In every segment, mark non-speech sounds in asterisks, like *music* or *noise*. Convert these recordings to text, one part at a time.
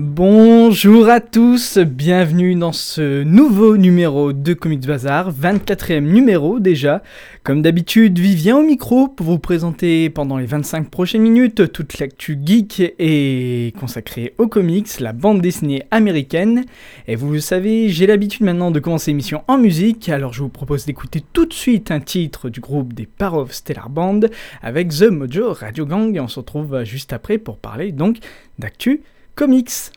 Bonjour à tous, bienvenue dans ce nouveau numéro de Comics Bazar, 24e numéro déjà. Comme d'habitude, Vivien au micro pour vous présenter pendant les 25 prochaines minutes toute l'actu geek et consacrée aux comics, la bande dessinée américaine. Et vous le savez, j'ai l'habitude maintenant de commencer l'émission en musique, alors je vous propose d'écouter tout de suite un titre du groupe des of Stellar Band avec The Mojo Radio Gang et on se retrouve juste après pour parler donc d'actu comics.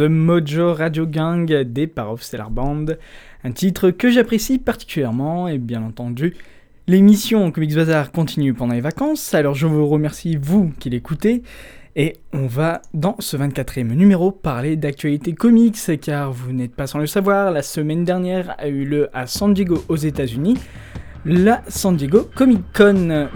The Mojo Radio Gang des of Stellar Band, un titre que j'apprécie particulièrement et bien entendu l'émission Comics Bazar continue pendant les vacances, alors je vous remercie vous qui l'écoutez et on va dans ce 24e numéro parler d'actualité comics car vous n'êtes pas sans le savoir, la semaine dernière a eu lieu à San Diego aux États-Unis la San Diego Comic Con,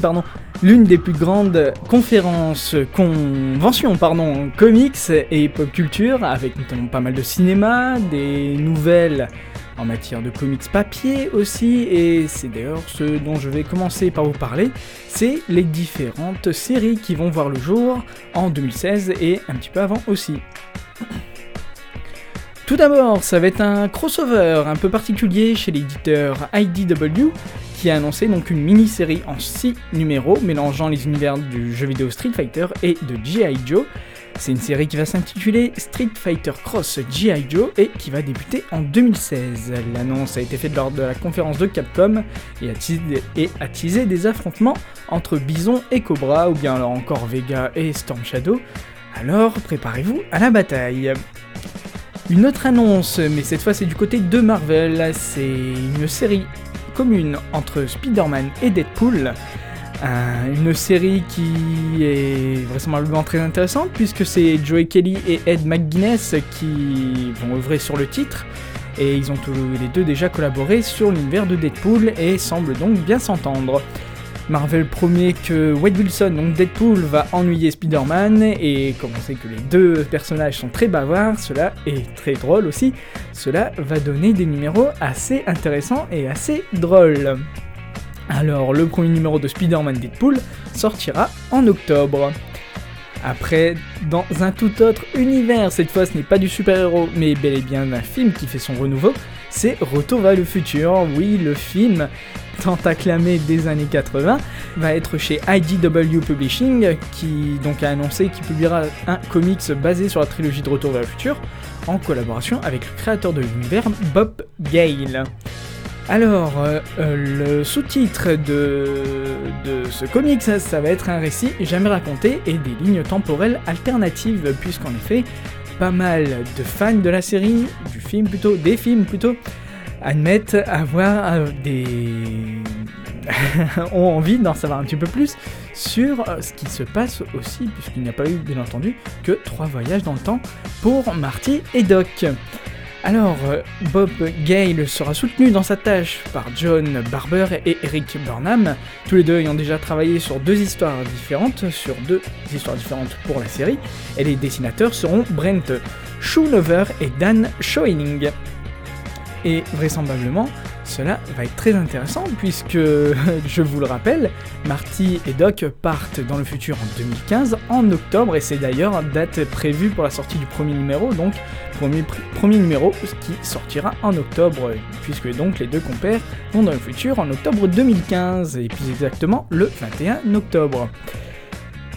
pardon, l'une des plus grandes conférences, conventions pardon, comics et pop culture, avec notamment pas mal de cinéma, des nouvelles en matière de comics papier aussi, et c'est d'ailleurs ce dont je vais commencer par vous parler, c'est les différentes séries qui vont voir le jour en 2016 et un petit peu avant aussi. Tout d'abord, ça va être un crossover un peu particulier chez l'éditeur IDW qui a annoncé donc une mini-série en 6 numéros mélangeant les univers du jeu vidéo Street Fighter et de G.I. Joe. C'est une série qui va s'intituler Street Fighter Cross G.I. Joe et qui va débuter en 2016. L'annonce a été faite lors de la conférence de Capcom et a teasé, des affrontements entre Bison et Cobra ou bien alors encore Vega et Storm Shadow. Alors préparez-vous à la bataille. Une autre annonce, mais cette fois c'est du côté de Marvel, c'est une série commune entre Spider-Man et Deadpool. Euh, une série qui est vraisemblablement très intéressante puisque c'est Joey Kelly et Ed McGuinness qui vont œuvrer sur le titre. Et ils ont tous les deux déjà collaboré sur l'univers de Deadpool et semblent donc bien s'entendre. Marvel promet que Wade Wilson, donc Deadpool, va ennuyer Spider-Man, et comme on sait que les deux personnages sont très bavards, cela est très drôle aussi, cela va donner des numéros assez intéressants et assez drôles. Alors, le premier numéro de Spider-Man Deadpool sortira en octobre. Après, dans un tout autre univers, cette fois ce n'est pas du super-héros, mais bel et bien un film qui fait son renouveau, c'est Retour vers le futur. Oui, le film tant acclamé des années 80 va être chez IDW Publishing, qui donc a annoncé qu'il publiera un comics basé sur la trilogie de Retour vers le futur, en collaboration avec le créateur de l'univers, Bob Gale. Alors, euh, le sous-titre de, ce comics, ça va être un récit jamais raconté et des lignes temporelles alternatives, puisqu'en effet, pas mal de fans de la série, du film plutôt, des films plutôt, admettent avoir euh, des. *laughs* ont envie d'en savoir un petit peu plus sur euh, ce qui se passe aussi, puisqu'il n'y a pas eu, bien entendu, que trois voyages dans le temps pour Marty et Doc. Alors, euh, Bob Gale sera soutenu dans sa tâche par John Barber et Eric Burnham, tous les deux ayant déjà travaillé sur deux histoires différentes, sur deux histoires différentes pour la série, et les dessinateurs seront Brent Schoonover et Dan Schoening. Et vraisemblablement, cela va être très intéressant puisque, *laughs* je vous le rappelle, Marty et Doc partent dans le futur en 2015, en octobre, et c'est d'ailleurs date prévue pour la sortie du premier numéro, donc premier, numéro qui sortira en octobre, puisque donc les deux compères vont dans le futur en octobre 2015, et plus exactement le 21 octobre.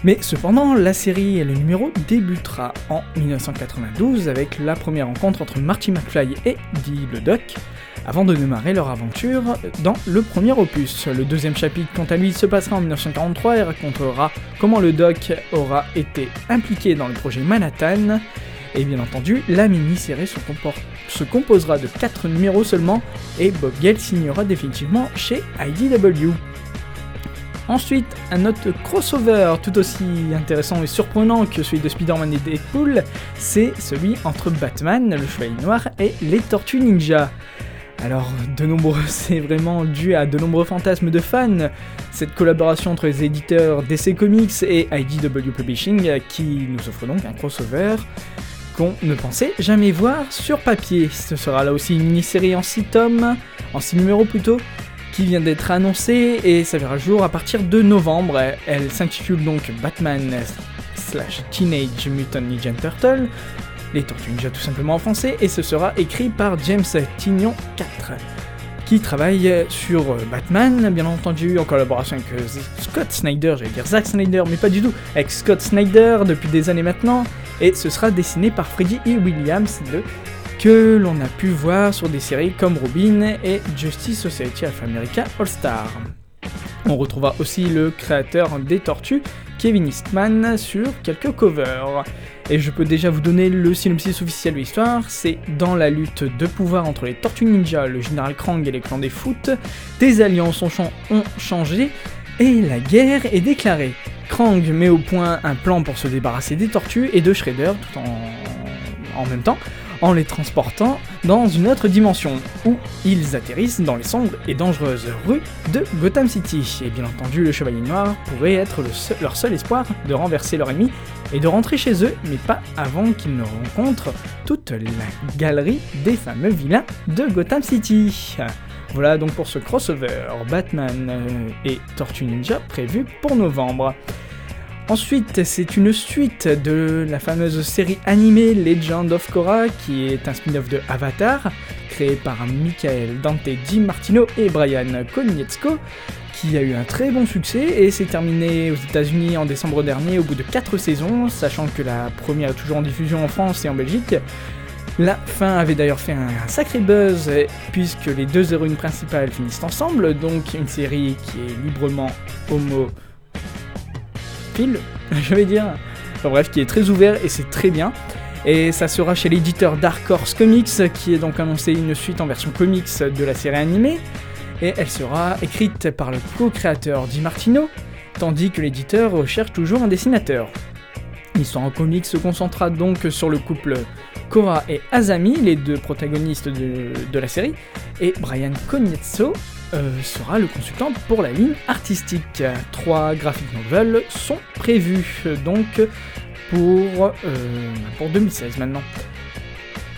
Mais cependant, la série et le numéro débutera en 1992 avec la première rencontre entre Marty McFly et Dee le Doc, avant de démarrer leur aventure dans le premier opus. Le deuxième chapitre, quant à lui, se passera en 1943 et racontera comment le Doc aura été impliqué dans le projet Manhattan. Et bien entendu, la mini-série se, composera de 4 numéros seulement et Bob Gale signera définitivement chez IDW. Ensuite, un autre crossover tout aussi intéressant et surprenant que celui de Spider-Man et Deadpool, c'est celui entre Batman, le Chevalier Noir, et les Tortues Ninja. Alors, de nombreux, *laughs* c'est vraiment dû à de nombreux fantasmes de fans, cette collaboration entre les éditeurs DC Comics et IDW Publishing euh, qui nous offre donc un crossover qu'on ne pensait jamais voir sur papier. Ce sera là aussi une mini-série en 6 tomes, en 6 numéros plutôt, qui vient d'être annoncée et ça jour à partir de novembre. Elle s'intitule donc Batman slash Teenage Mutant Ninja Turtle, les Tortues Ninja tout simplement en français, et ce sera écrit par James Tignon 4 qui travaille sur Batman, bien entendu, en collaboration avec euh, Scott Snyder, j'allais dire Zack Snyder, mais pas du tout, avec Scott Snyder depuis des années maintenant, et ce sera dessiné par Freddie E. Williams, que l'on a pu voir sur des séries comme Robin et Justice Society of America All Star. On retrouvera aussi le créateur des Tortues, Kevin Eastman, sur quelques covers. Et je peux déjà vous donner le synopsis officiel de l'histoire, c'est dans la lutte de pouvoir entre les Tortues Ninja, le général Krang et les clans des Foot, des alliances ont, chan- ont changé et la guerre est déclarée. Krang met au point un plan pour se débarrasser des tortues et de Shredder tout en, en même temps, en les transportant dans une autre dimension, où ils atterrissent dans les sombres et dangereuses rues de Gotham City. Et bien entendu, le Chevalier Noir pourrait être leur seul espoir de renverser leur ennemi et de rentrer chez eux, mais pas avant qu'ils ne rencontrent toute la galerie des fameux vilains de Gotham City. Voilà donc pour ce crossover Batman euh, et Tortue Ninja prévu pour novembre. Ensuite, c'est une suite de la fameuse série animée Legend of Korra, qui est un spin-off de Avatar, créé par Michael Dante Di Martino et Brian Konietzko, qui a eu un très bon succès et s'est terminé aux États-Unis en décembre dernier au bout de 4 saisons, sachant que la première est toujours en diffusion en France et en Belgique. La fin avait d'ailleurs fait un, un sacré buzz puisque les deux héroïnes principales finissent ensemble, donc une série qui est librement homo pile, je vais dire. Enfin bref, qui est très ouvert et c'est très bien. Et ça sera chez l'éditeur Dark Horse Comics qui est donc annoncé une suite en version comics de la série animée. Et elle sera écrite par le co-créateur Di Martino, tandis que l'éditeur recherche toujours un dessinateur. L'histoire en comics se concentrera donc sur le couple Cora et Azami, les deux protagonistes de, la série, et Brian Cognezzo euh, sera le consultant pour la ligne artistique. Trois graphic novels sont prévus euh, donc pour, euh, pour 2016 maintenant.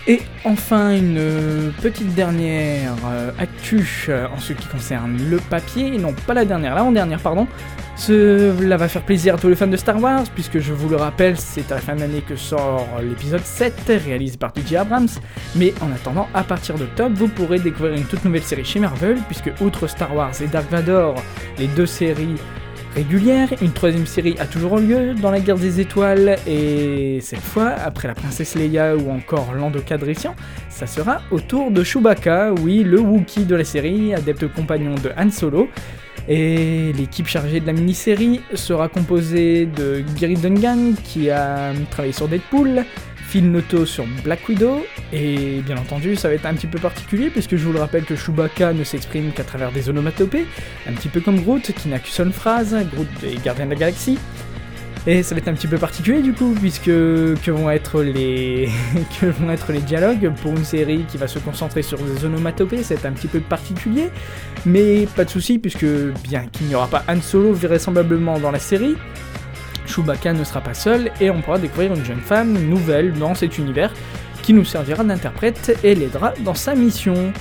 Et enfin, une euh, petite dernière euh, actu euh, en ce qui concerne le papier, non pas la dernière, l'avant-dernière, pardon. Cela va faire plaisir à tous les fans de Star Wars, puisque je vous le rappelle, c'est à la fin de l'année que sort l'épisode 7, réalisé par J.J. Abrams. Mais en attendant, à partir d'octobre, vous pourrez découvrir une toute nouvelle série chez Marvel, puisque outre Star Wars et Dark Vador, les deux séries Une troisième série a toujours lieu dans la guerre des étoiles et cette fois, après la princesse Leia ou encore Lando Calrissian, ça sera au tour de Chewbacca, oui, le Wookiee de la série, adepte compagnon de Han Solo. Et l'équipe chargée de la mini-série sera composée de Gary Dungan qui a travaillé sur Deadpool, Phil Noto sur Black Widow, et bien entendu ça va être un petit peu particulier puisque je vous le rappelle que Chewbacca ne s'exprime qu'à travers des onomatopées, un petit peu comme Groot qui n'a qu'une seule phrase, Groot est gardien de la galaxie. Et ça va être un petit peu particulier du coup, puisque que vont être les *laughs* que vont être les dialogues pour une série qui va se concentrer sur des onomatopées, c'est un petit peu particulier, mais pas de souci puisque bien qu'il n'y aura pas Han Solo vraisemblablement dans la série, Chewbacca ne sera pas seul et on pourra découvrir une jeune femme nouvelle dans cet univers qui nous servira d'interprète et l'aidera dans sa mission.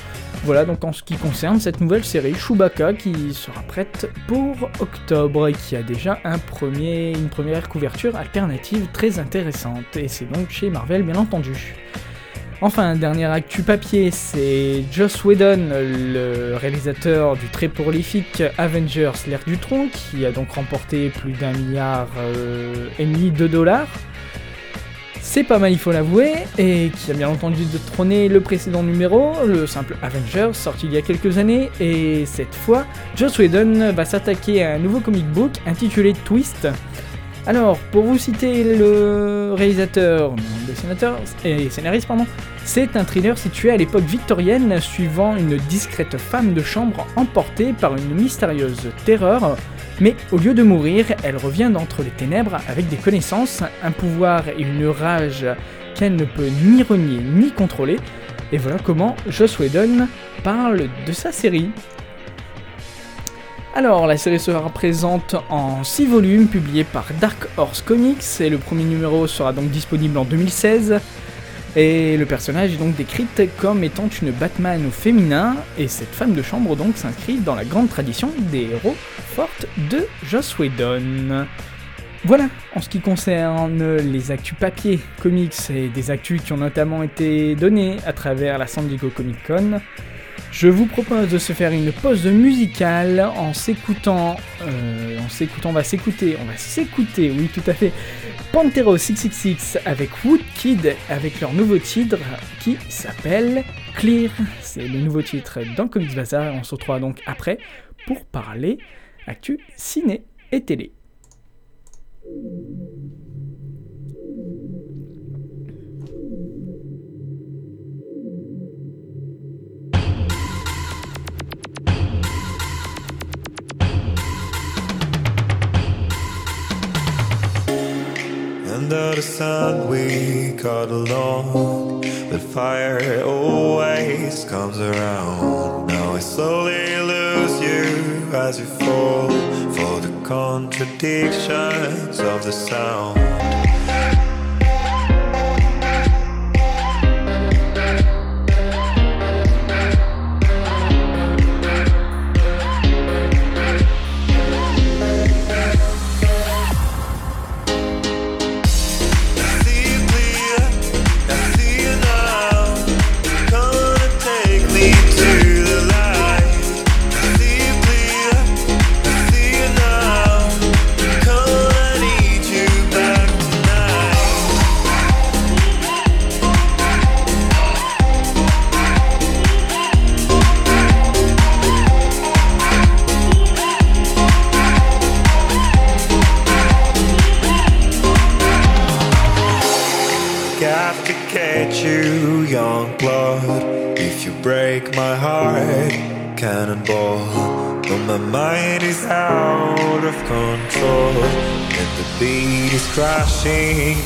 Voilà donc en ce qui concerne cette nouvelle série Chewbacca qui sera prête pour octobre et qui a déjà une première couverture alternative très intéressante et c'est donc chez Marvel bien entendu. Enfin, dernière actu papier, c'est Joss Whedon, le réalisateur du très prolifique Avengers l'ère du tronc, qui a donc remporté plus d'un milliard euh, et demi de dollars. C'est pas mal, il faut l'avouer, et qui a bien entendu détrôné le précédent numéro, le simple Avengers, sorti il y a quelques années, et cette fois, Joss Whedon va s'attaquer à un nouveau comic book intitulé Twist. Alors, pour vous citer le réalisateur, dessinateur et scénariste, pardon, c'est un thriller situé à l'époque victorienne suivant une discrète femme de chambre emportée par une mystérieuse terreur, mais au lieu de mourir, elle revient d'entre les ténèbres avec des connaissances, un pouvoir et une rage qu'elle ne peut ni renier ni contrôler. Et voilà comment Joss Whedon parle de sa série. Alors, la série sera présente en 6 volumes publiés par Dark Horse Comics et le premier numéro sera donc disponible en 2016. Et le personnage est donc décrite comme étant une Batman au féminin, et cette femme de chambre donc s'inscrit dans la grande tradition des héros fortes de Joss Whedon. Voilà, en ce qui concerne les actus papier, comics et des actus qui ont notamment été donnés à travers la San Diego Comic Con, je vous propose de se faire une pause musicale en s'écoutant, euh, en on va s'écouter, on va s'écouter, oui tout à fait, Pantero 666 avec Woodkid avec leur nouveau titre qui s'appelle Clear. C'est le nouveau titre dans Comics Bazar et on se retrouvera donc après pour parler actu ciné et télé. Under the sun we got along. But fire always comes around Now I slowly lose you as you fall For the contradictions of the sound you, young blood. If you break my heart, cannonball. But my mind is out of control, and the beat is crashing.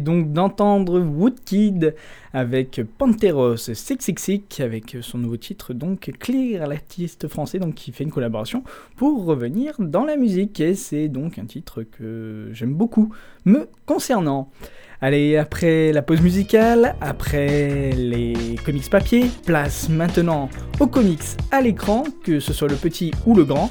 Donc d'entendre Woodkid avec Panteros 666 avec son nouveau titre donc Clear, l'artiste français donc qui fait une collaboration pour revenir dans la musique et c'est donc un titre que j'aime beaucoup me concernant. Allez, après la pause musicale, après les comics papier, place maintenant aux comics à l'écran, que ce soit le petit ou le grand.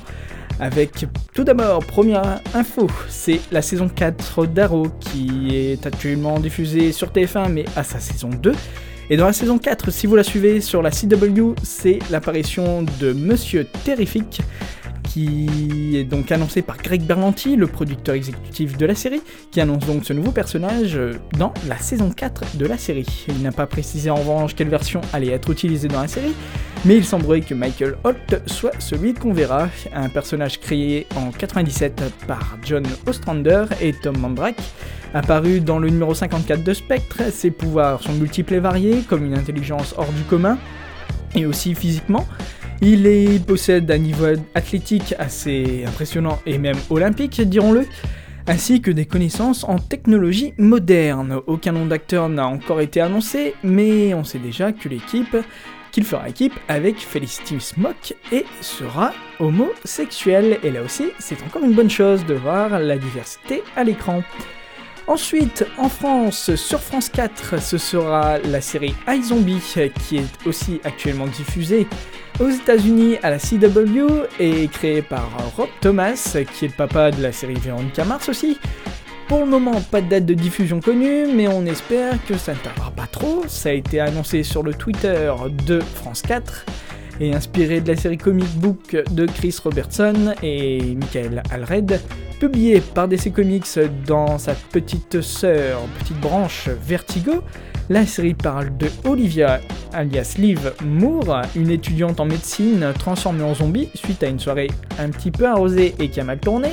Avec tout d'abord, première info, c'est la saison 4 d'Arrow qui est actuellement diffusée sur TF1 mais à sa saison 2. Et dans la saison 4, si vous la suivez sur la CW, c'est l'apparition de Monsieur Terrific qui est donc annoncé par Greg Berlanti, le producteur exécutif de la série, qui annonce donc ce nouveau personnage euh, dans la saison 4 de la série. Il n'a pas précisé en revanche quelle version allait être utilisée dans la série, mais il semblerait que Michael Holt soit celui qu'on verra, un personnage créé en 97 par John Ostrander et Tom Mandrake. Apparu dans le numéro 54 de Spectre, ses pouvoirs sont multiples et variés, comme une intelligence hors du commun, et aussi physiquement. Il possède un niveau athlétique assez impressionnant et même olympique, dirons-le, ainsi que des connaissances en technologie moderne. Aucun nom d'acteur n'a encore été annoncé, mais on sait déjà que l'équipe qu'il fera équipe avec Felicity Smock et sera homosexuel. Et là aussi, c'est encore une bonne chose de voir la diversité à l'écran. Ensuite, en France, sur France 4, ce sera la série iZombie qui est aussi actuellement diffusée aux États-Unis à la CW et créée par Rob Thomas, qui est le papa de la série Véronica Mars aussi. Pour le moment, pas de date de diffusion connue, mais on espère que ça ne tardera pas trop. Ça a été annoncé sur le Twitter de France 4 et inspiré de la série comic book de Chris Robertson et Michael Alred, publié par DC Comics dans sa petite sœur, petite branche Vertigo. La série parle de Olivia, alias Liv Moore, une étudiante en médecine transformée en zombie suite à une soirée un petit peu arrosée et qui a mal tourné.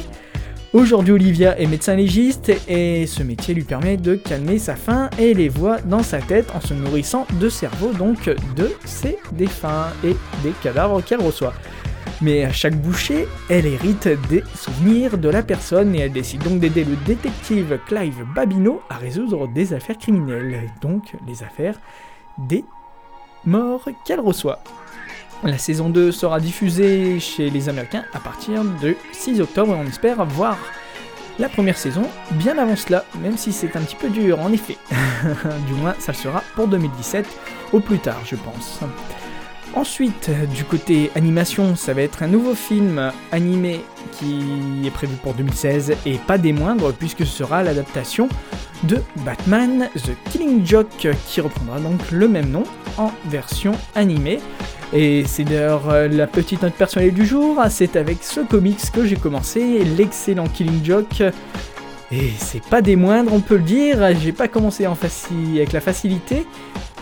Aujourd'hui, Olivia est médecin légiste et ce métier lui permet de calmer sa faim et les voix dans sa tête en se nourrissant de cerveau, donc de ses défunts et des cadavres qu'elle reçoit. Mais à chaque bouchée, elle hérite des souvenirs de la personne et elle décide donc d'aider le détective Clive Babineau à résoudre des affaires criminelles, donc les affaires des morts qu'elle reçoit. La saison 2 sera diffusée chez les Américains à partir de 6 octobre et on espère voir la première saison bien avant cela, même si c'est un petit peu dur en effet. *laughs* du moins, ça sera pour 2017 au plus tard, je pense. Ensuite, du côté animation, ça va être un nouveau film animé qui est prévu pour 2016 et pas des moindres puisque ce sera l'adaptation de Batman The Killing Joke qui reprendra donc le même nom en version animée. Et c'est d'ailleurs euh, la petite note personnelle du jour, c'est avec ce comics que j'ai commencé, l'excellent Killing Joke. Et c'est pas des moindres, on peut le dire, j'ai pas commencé avec la facilité,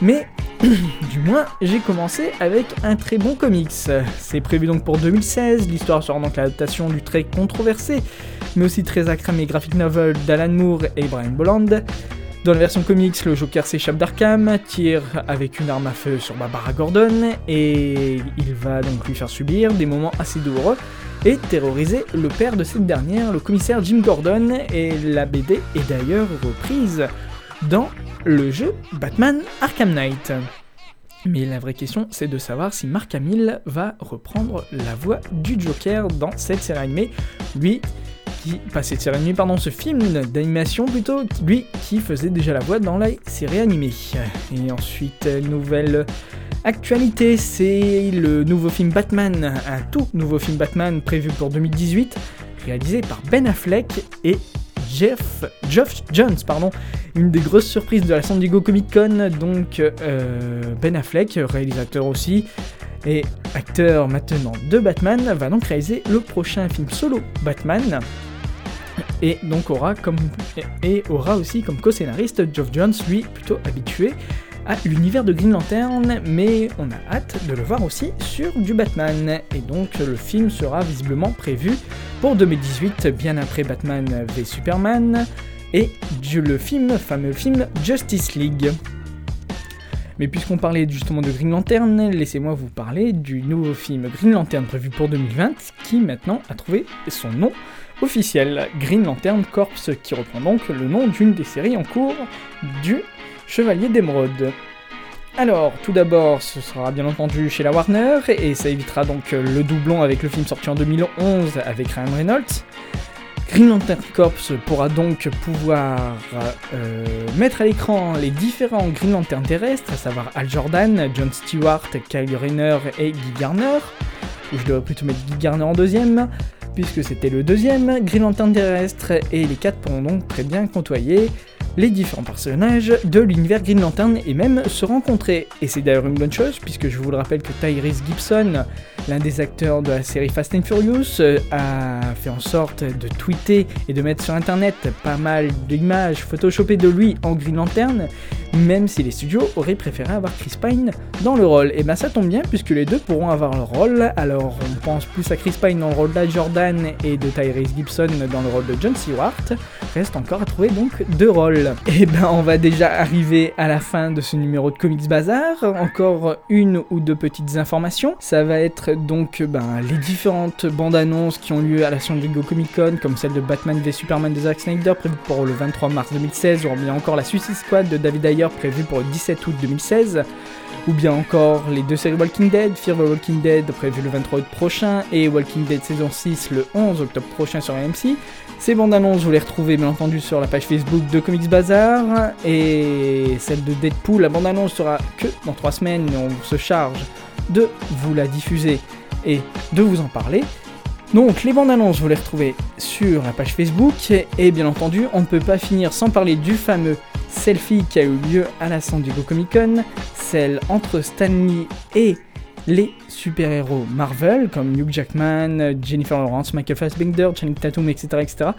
mais *clears throat* du moins j'ai commencé avec un très bon comics. C'est prévu donc pour 2016, l'histoire sera donc l'adaptation du très controversé, mais aussi très acclamé graphic novel d'Alan Moore et Brian Bolland. Dans la version comics, le Joker s'échappe d'Arkham, tire avec une arme à feu sur Barbara Gordon et il va donc lui faire subir des moments assez douloureux et terroriser le père de cette dernière, le commissaire Jim Gordon, et la BD est d'ailleurs reprise dans le jeu Batman Arkham Knight. Mais la vraie question, c'est de savoir si Mark Hamill va reprendre la voix du Joker dans cette série animée. Lui, qui, pas cette série animée, pardon, ce film d'animation plutôt, lui qui faisait déjà la voix dans la série animée. Et ensuite, nouvelle actualité, c'est le nouveau film Batman, un tout nouveau film Batman prévu pour 2018, réalisé par Ben Affleck et Jeff, Geoff Jones, pardon, une des grosses surprises de la San Diego Comic Con, donc euh, Ben Affleck, réalisateur aussi, et acteur maintenant de Batman, va donc réaliser le prochain film solo Batman, et donc aura, comme, et aura aussi comme co-scénariste Geoff Jones, lui plutôt habitué à l'univers de Green Lantern, mais on a hâte de le voir aussi sur du Batman. Et donc le film sera visiblement prévu pour 2018, bien après Batman v Superman, et du- le film, fameux film Justice League. Mais puisqu'on parlait justement de Green Lantern, laissez-moi vous parler du nouveau film Green Lantern prévu pour 2020, qui maintenant a trouvé son nom officiel, Green Lantern Corps, qui reprend donc le nom d'une des séries en cours du Chevalier d'Émeraude. Alors, tout d'abord, ce sera bien entendu chez la Warner, et ça évitera donc le doublon avec le film sorti en 2011 avec Ryan Reynolds. Green Lantern Corps pourra donc pouvoir euh, mettre à l'écran les différents Green Lantern terrestres, à savoir Al Jordan, John Stewart, Kyle Rayner et Guy Garner, ou je devrais plutôt mettre Guy Garner en deuxième, puisque c'était le deuxième. Green Lantern terrestre, et les quatre pourront donc très bien côtoyer les différents personnages de l'univers Green Lantern et même se rencontrer. Et c'est d'ailleurs une bonne chose, puisque je vous le rappelle que Tyrese Gibson, l'un des acteurs de la série Fast and Furious, euh, a fait en sorte de tweeter et de mettre sur internet pas mal d'images photoshopées de lui en Green Lantern, même si les studios auraient préféré avoir Chris Pine dans le rôle. Et ben ça tombe bien, puisque les deux pourront avoir leur rôle. Alors on pense plus à Chris Pine dans le rôle d'Al Jordan et de Tyrese Gibson dans le rôle de John Stewart. Reste encore à trouver donc deux rôles. Et ben on va déjà arriver à la fin de ce numéro de Comics Bazar. Encore une ou deux petites informations. Ça va être donc ben, les différentes bandes annonces qui ont lieu à la San Diego Comic Con, comme celle de Batman v Superman de Zack Snyder prévue pour le 23 mars 2016, ou bien encore la Suicide Squad de David Ayer prévue pour le 17 août 2016 ou bien encore les deux séries Walking Dead, Fear the Walking Dead prévu le 23 août prochain et Walking Dead saison 6 le 11 octobre prochain sur AMC. Ces bandes annonces, vous les retrouvez bien entendu sur la page Facebook de Comics Bazar et celle de Deadpool, la bande annonce sera que dans 3 semaines on se charge de vous la diffuser et de vous en parler. Donc les bandes annonces, vous les retrouvez sur la page Facebook et bien entendu, on ne peut pas finir sans parler du fameux selfie qui a eu lieu à la San Diego Comic Con, celle entre Stanley et les super-héros Marvel comme Hugh Jackman, Jennifer Lawrence, Michael Fassbender, Channing Tatum, etc., etc.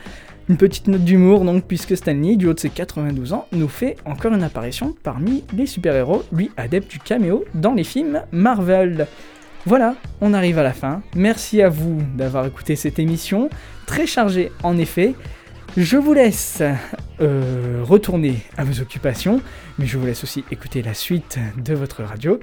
Une petite note d'humour donc puisque Stanley, du haut de ses 92 ans, nous fait encore une apparition parmi les super-héros, lui adepte du caméo dans les films Marvel. Voilà, on arrive à la fin. Merci à vous d'avoir écouté cette émission, très chargée en effet. Je vous laisse euh, retourner à vos occupations, mais je vous laisse aussi écouter la suite de votre radio.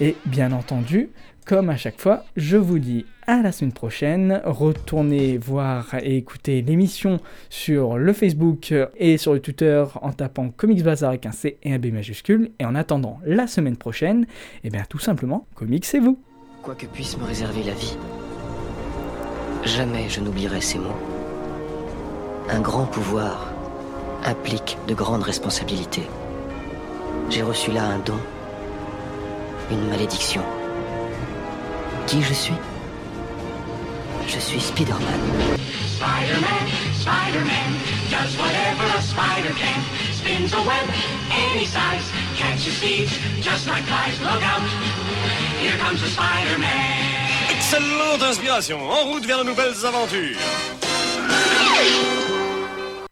Et bien entendu, comme à chaque fois, je vous dis à la semaine prochaine. Retournez voir et écouter l'émission sur le Facebook et sur le Twitter en tapant Comics Bazar avec un C et un B majuscule. Et en attendant la semaine prochaine, et bien tout simplement, comics c'est vous. Quoi que puisse me réserver la vie, jamais je n'oublierai ces mots. Un grand pouvoir implique de grandes responsabilités. J'ai reçu là un don, une malédiction. Qui je suis? Je suis Spider-Man. Spider-Man, Spider-Man, does whatever a spider can. Spins a web any size, catches thieves just like flies. Look out, here comes the Spider-Man. Excellente inspiration, en route vers de nouvelles aventures.